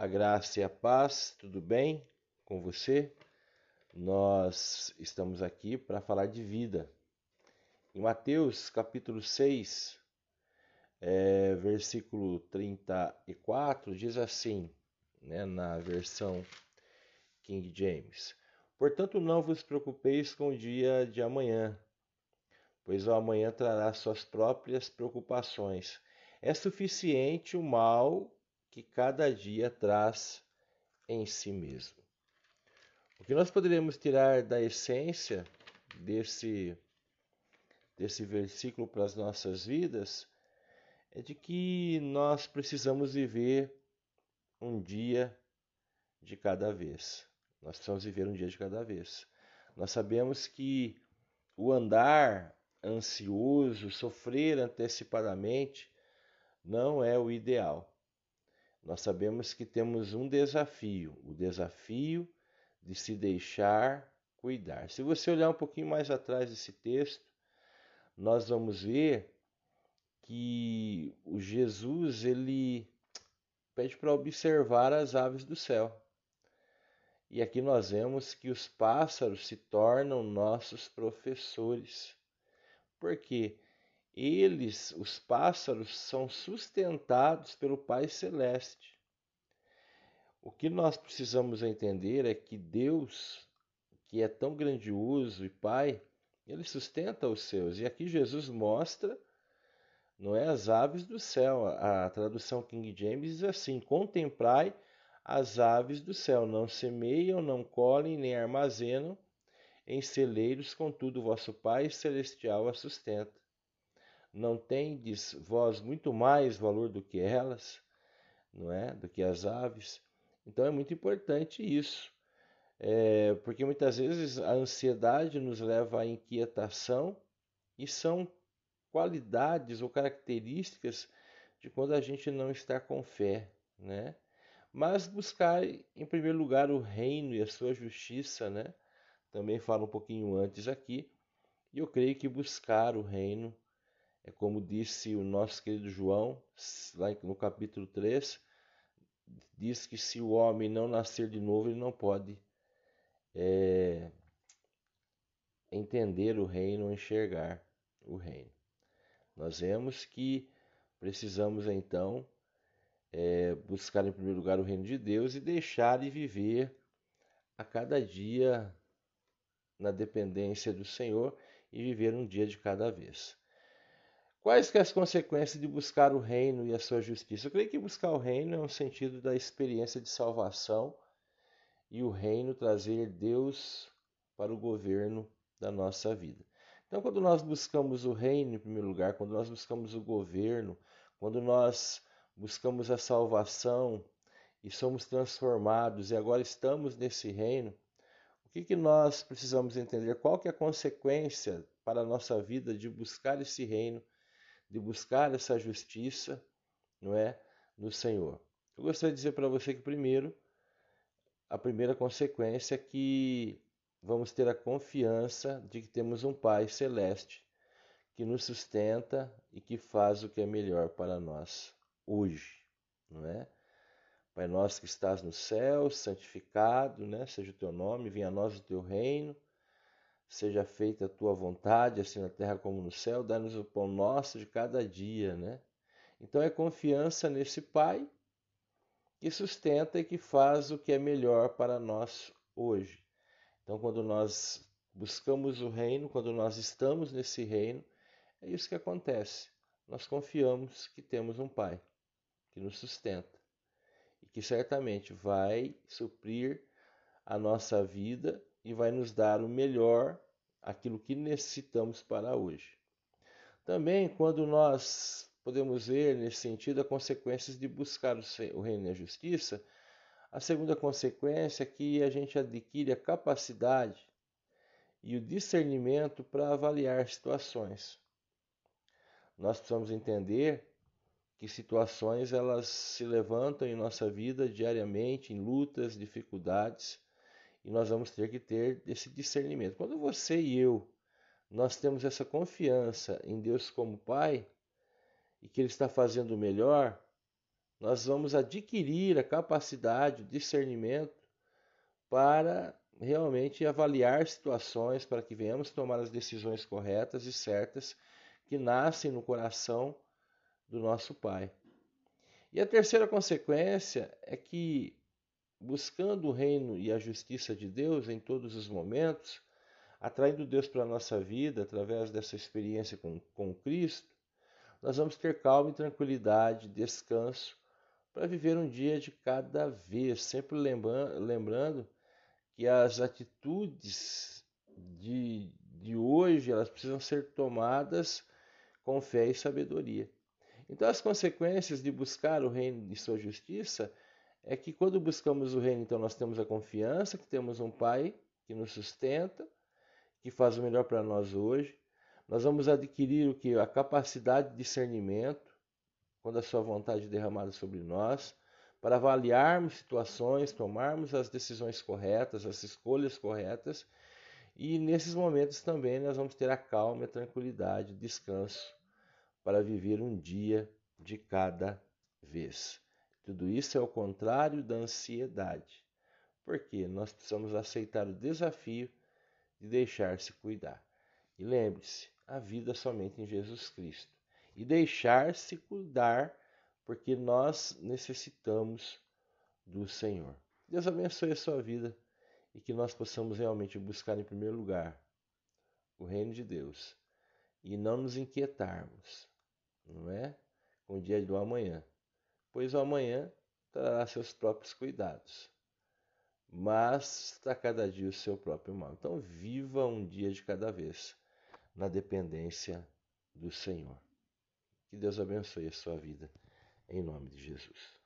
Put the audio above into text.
A graça e a paz, tudo bem com você? Nós estamos aqui para falar de vida. Em Mateus capítulo 6, é, versículo 34, diz assim, né, na versão King James: Portanto, não vos preocupeis com o dia de amanhã, pois o amanhã trará suas próprias preocupações. É suficiente o mal que cada dia traz em si mesmo. O que nós poderíamos tirar da essência desse, desse versículo para as nossas vidas é de que nós precisamos viver um dia de cada vez. Nós precisamos viver um dia de cada vez. Nós sabemos que o andar ansioso, sofrer antecipadamente, não é o ideal nós sabemos que temos um desafio, o desafio de se deixar cuidar. Se você olhar um pouquinho mais atrás desse texto, nós vamos ver que o Jesus ele pede para observar as aves do céu. E aqui nós vemos que os pássaros se tornam nossos professores. Por quê? Eles, os pássaros, são sustentados pelo Pai Celeste. O que nós precisamos entender é que Deus, que é tão grandioso e Pai, ele sustenta os seus. E aqui Jesus mostra, não é as aves do céu. A tradução King James diz assim: Contemprai as aves do céu, não semeiam, não colhem, nem armazenam em celeiros, contudo vosso Pai celestial a sustenta. Não tendes vós muito mais valor do que elas, não é? Do que as aves? Então é muito importante isso, é, porque muitas vezes a ansiedade nos leva à inquietação e são qualidades ou características de quando a gente não está com fé, né? Mas buscar em primeiro lugar o reino e a sua justiça, né? Também falo um pouquinho antes aqui. E eu creio que buscar o reino é como disse o nosso querido João, lá no capítulo 3, diz que se o homem não nascer de novo, ele não pode é, entender o reino, enxergar o reino. Nós vemos que precisamos então é, buscar em primeiro lugar o reino de Deus e deixar de viver a cada dia na dependência do Senhor e viver um dia de cada vez. Quais que as consequências de buscar o reino e a sua justiça? Eu creio que buscar o reino é um sentido da experiência de salvação e o reino trazer Deus para o governo da nossa vida. Então, quando nós buscamos o reino em primeiro lugar, quando nós buscamos o governo, quando nós buscamos a salvação e somos transformados e agora estamos nesse reino, o que, que nós precisamos entender? Qual que é a consequência para a nossa vida de buscar esse reino de buscar essa justiça, não é, no Senhor. Eu gostaria de dizer para você que primeiro, a primeira consequência é que vamos ter a confiança de que temos um Pai celeste que nos sustenta e que faz o que é melhor para nós hoje, não é? Pai nosso que estás no céu, santificado, né? Seja o teu nome, venha a nós o teu reino seja feita a tua vontade, assim na terra como no céu, dá-nos o pão nosso de cada dia, né? Então é confiança nesse Pai que sustenta e que faz o que é melhor para nós hoje. Então, quando nós buscamos o reino, quando nós estamos nesse reino, é isso que acontece. Nós confiamos que temos um Pai que nos sustenta e que certamente vai suprir a nossa vida e vai nos dar o melhor, aquilo que necessitamos para hoje. Também, quando nós podemos ver nesse sentido as consequências de buscar o reino e a justiça, a segunda consequência é que a gente adquire a capacidade e o discernimento para avaliar situações. Nós precisamos entender que situações elas se levantam em nossa vida diariamente, em lutas, dificuldades, e nós vamos ter que ter esse discernimento. Quando você e eu nós temos essa confiança em Deus como Pai e que Ele está fazendo o melhor, nós vamos adquirir a capacidade, o discernimento para realmente avaliar situações, para que venhamos tomar as decisões corretas e certas que nascem no coração do nosso Pai. E a terceira consequência é que, buscando o reino e a justiça de Deus em todos os momentos, atraindo Deus para a nossa vida através dessa experiência com, com Cristo, nós vamos ter calma e tranquilidade, descanso, para viver um dia de cada vez, sempre lembrando, lembrando que as atitudes de, de hoje elas precisam ser tomadas com fé e sabedoria. Então, as consequências de buscar o reino e sua justiça é que quando buscamos o reino, então nós temos a confiança que temos um Pai que nos sustenta, que faz o melhor para nós hoje. Nós vamos adquirir o que a capacidade de discernimento, quando a sua vontade é derramada sobre nós, para avaliarmos situações, tomarmos as decisões corretas, as escolhas corretas. E nesses momentos também nós vamos ter a calma, a tranquilidade, o descanso para viver um dia de cada vez. Tudo isso é o contrário da ansiedade, porque nós precisamos aceitar o desafio de deixar-se cuidar. E lembre-se, a vida é somente em Jesus Cristo. E deixar-se cuidar, porque nós necessitamos do Senhor. Deus abençoe a sua vida e que nós possamos realmente buscar em primeiro lugar o reino de Deus e não nos inquietarmos não é? Com o dia do amanhã, pois o amanhã trará seus próprios cuidados, mas está cada dia o seu próprio mal. Então, viva um dia de cada vez, na dependência do Senhor. Que Deus abençoe a sua vida, em nome de Jesus.